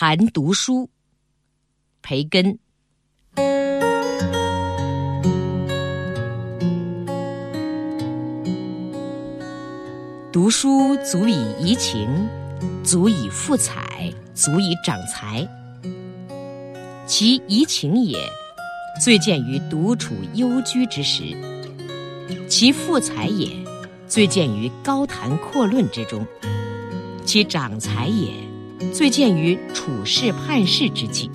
谈读书，培根。读书足以怡情，足以富采，足以长才。其怡情也，最见于独处幽居之时；其富采也，最见于高谈阔论之中；其长才也，最见于处世判事之际。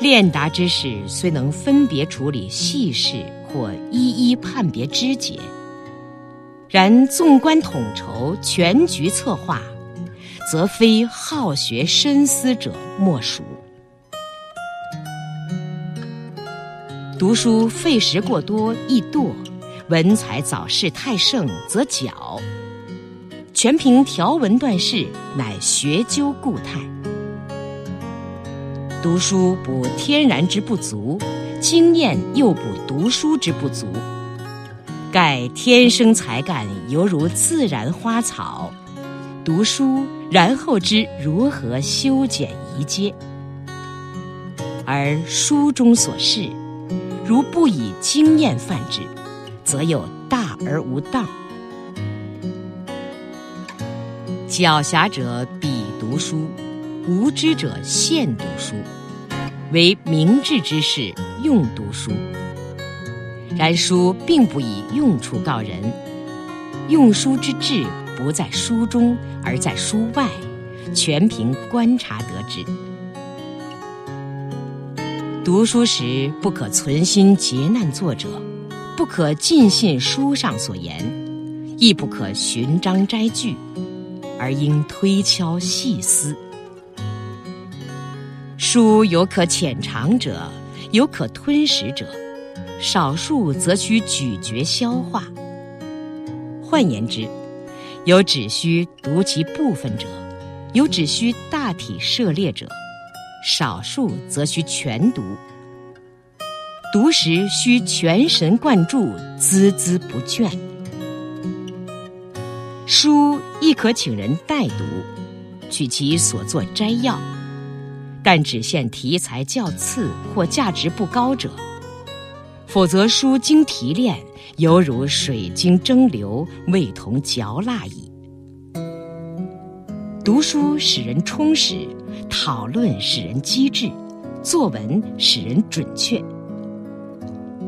练达之士虽能分别处理细事，或一一判别枝节。然纵观统筹、全局策划，则非好学深思者莫属。读书费时过多易惰，文采早逝太盛则矫。全凭条文断事，乃学究固态。读书补天然之不足，经验又补读书之不足。盖天生才干犹如自然花草，读书然后知如何修剪移接。而书中所示，如不以经验泛之，则有大而无当。狡黠者鄙读书，无知者现读书，为明智之士用读书。然书并不以用处告人，用书之志不在书中，而在书外，全凭观察得知。读书时不可存心诘难作者，不可尽信书上所言，亦不可寻章摘句，而应推敲细思。书有可浅尝者，有可吞食者。少数则需咀嚼消化。换言之，有只需读其部分者，有只需大体涉猎者，少数则需全读。读时需全神贯注，孜孜不倦。书亦可请人代读，取其所作摘要，但只限题材较次或价值不高者。否则，书经提炼，犹如水经蒸馏，味同嚼蜡矣。读书使人充实，讨论使人机智，作文使人准确。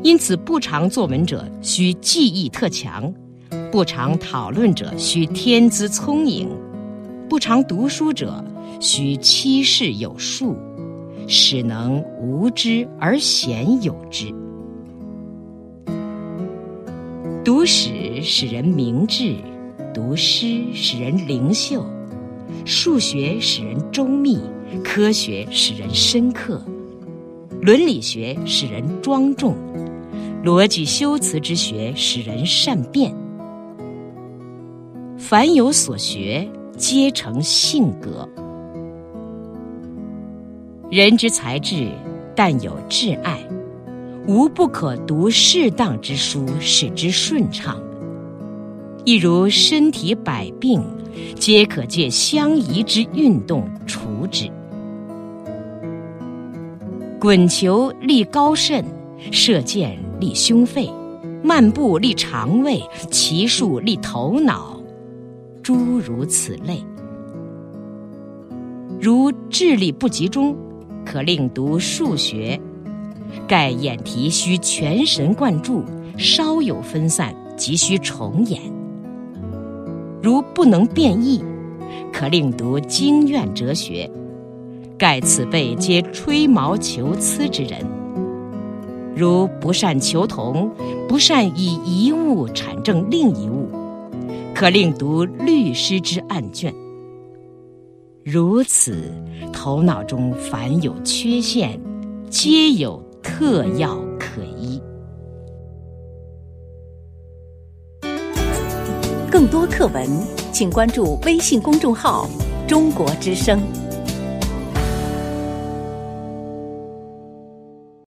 因此，不常作文者需记忆特强，不常讨论者需天资聪颖，不常读书者需七事有数，使能无知而鲜有之。读史使人明智，读诗使人灵秀，数学使人周密，科学使人深刻，伦理学使人庄重，逻辑修辞之学使人善辩。凡有所学，皆成性格。人之才智，但有挚爱。无不可读适当之书，使之顺畅；亦如身体百病，皆可借相宜之运动除之。滚球利高肾，射箭利胸肺，漫步利肠胃，骑术利头脑，诸如此类。如智力不集中，可令读数学。盖眼题需全神贯注，稍有分散即需重演。如不能变异，可令读经院哲学。盖此辈皆吹毛求疵之人。如不善求同，不善以一物阐证另一物，可另读律师之案卷。如此，头脑中凡有缺陷，皆有。特药可医。更多课文，请关注微信公众号“中国之声”。